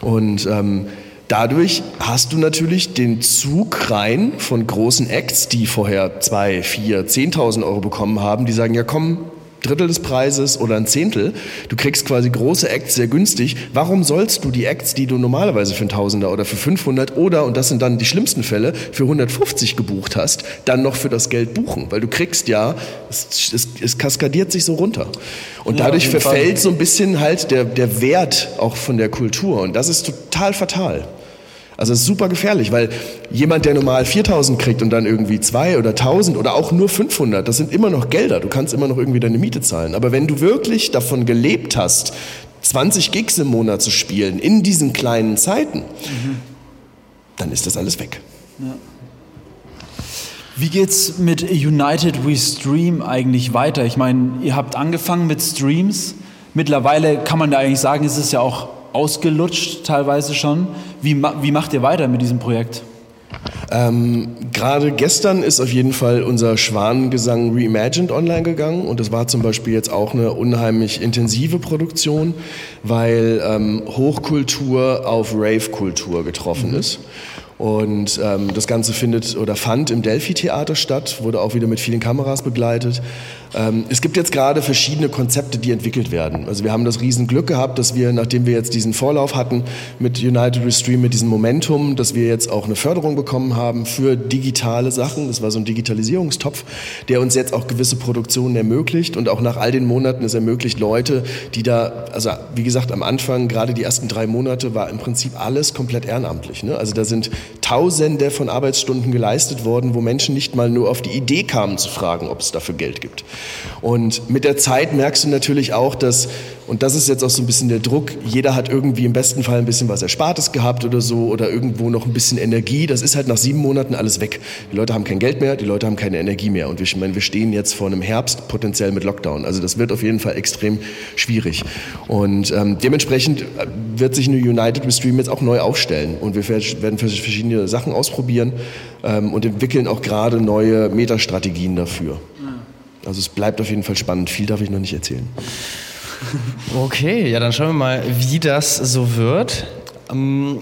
Und ähm, Dadurch hast du natürlich den Zug rein von großen Acts, die vorher zwei, vier, zehntausend Euro bekommen haben, die sagen, ja komm, Drittel des Preises oder ein Zehntel. Du kriegst quasi große Acts sehr günstig. Warum sollst du die Acts, die du normalerweise für ein Tausender oder für 500 oder, und das sind dann die schlimmsten Fälle, für 150 gebucht hast, dann noch für das Geld buchen? Weil du kriegst ja, es, es, es kaskadiert sich so runter. Und dadurch ja, verfällt so ein bisschen halt der, der Wert auch von der Kultur. Und das ist total fatal. Also es ist super gefährlich, weil jemand, der normal 4000 kriegt und dann irgendwie 2 oder 1000 oder auch nur 500, das sind immer noch Gelder. Du kannst immer noch irgendwie deine Miete zahlen. Aber wenn du wirklich davon gelebt hast, 20 Gigs im Monat zu spielen, in diesen kleinen Zeiten, mhm. dann ist das alles weg. Ja. Wie geht's mit United We Stream eigentlich weiter? Ich meine, ihr habt angefangen mit Streams. Mittlerweile kann man da eigentlich sagen, ist es ja auch ausgelutscht teilweise schon. Wie, wie macht ihr weiter mit diesem Projekt? Ähm, Gerade gestern ist auf jeden Fall unser Schwanengesang Reimagined online gegangen und das war zum Beispiel jetzt auch eine unheimlich intensive Produktion, weil ähm, Hochkultur auf Rave-Kultur getroffen mhm. ist. Und ähm, das Ganze findet oder fand im Delphi-Theater statt, wurde auch wieder mit vielen Kameras begleitet. Ähm, es gibt jetzt gerade verschiedene Konzepte, die entwickelt werden. Also wir haben das Riesenglück gehabt, dass wir, nachdem wir jetzt diesen Vorlauf hatten mit United Restream, mit diesem Momentum, dass wir jetzt auch eine Förderung bekommen haben für digitale Sachen. Das war so ein Digitalisierungstopf, der uns jetzt auch gewisse Produktionen ermöglicht und auch nach all den Monaten es ermöglicht Leute, die da, also wie gesagt, am Anfang, gerade die ersten drei Monate, war im Prinzip alles komplett ehrenamtlich. Ne? Also da sind Tausende von Arbeitsstunden geleistet worden, wo Menschen nicht mal nur auf die Idee kamen zu fragen, ob es dafür Geld gibt. Und mit der Zeit merkst du natürlich auch, dass, und das ist jetzt auch so ein bisschen der Druck, jeder hat irgendwie im besten Fall ein bisschen was Erspartes gehabt oder so oder irgendwo noch ein bisschen Energie. Das ist halt nach sieben Monaten alles weg. Die Leute haben kein Geld mehr, die Leute haben keine Energie mehr. Und ich meine, wir stehen jetzt vor einem Herbst potenziell mit Lockdown. Also das wird auf jeden Fall extrem schwierig. Und ähm, dementsprechend wird sich eine United with Stream jetzt auch neu aufstellen. Und wir werden verschiedene Sachen ausprobieren ähm, und entwickeln auch gerade neue Metastrategien dafür. Also es bleibt auf jeden Fall spannend. Viel darf ich noch nicht erzählen. Okay, ja, dann schauen wir mal, wie das so wird. Ähm,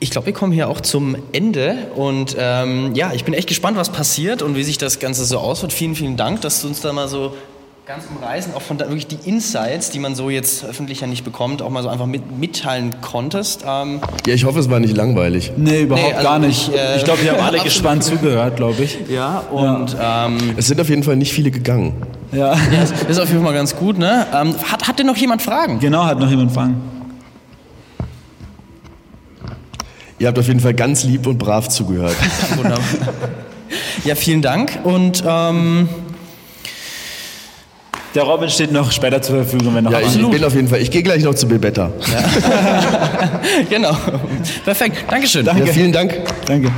ich glaube, wir kommen hier auch zum Ende und ähm, ja, ich bin echt gespannt, was passiert und wie sich das Ganze so auswirkt. Vielen, vielen Dank, dass du uns da mal so ganz umreißen, auch von da, wirklich die Insights, die man so jetzt öffentlich ja nicht bekommt, auch mal so einfach mit, mitteilen konntest. Ähm ja, ich hoffe, es war nicht langweilig. Nee, überhaupt nee, also gar nicht. Ich, äh, ich glaube, wir haben alle gespannt zugehört, glaube ich. Ja, und... Ja. Ähm, es sind auf jeden Fall nicht viele gegangen. Ja. ja das ist auf jeden Fall mal ganz gut, ne? Ähm, hat, hat denn noch jemand Fragen? Genau, hat noch jemand Fragen. Ihr habt auf jeden Fall ganz lieb und brav zugehört. Wunderbar. Ja, vielen Dank und... Der Robin steht noch später zur Verfügung, wenn noch Ja, ich Absolut. bin auf jeden Fall. Ich gehe gleich noch zu Bill Better. Ja. genau. Perfekt. Dankeschön. Danke. Ja, vielen Dank. Danke.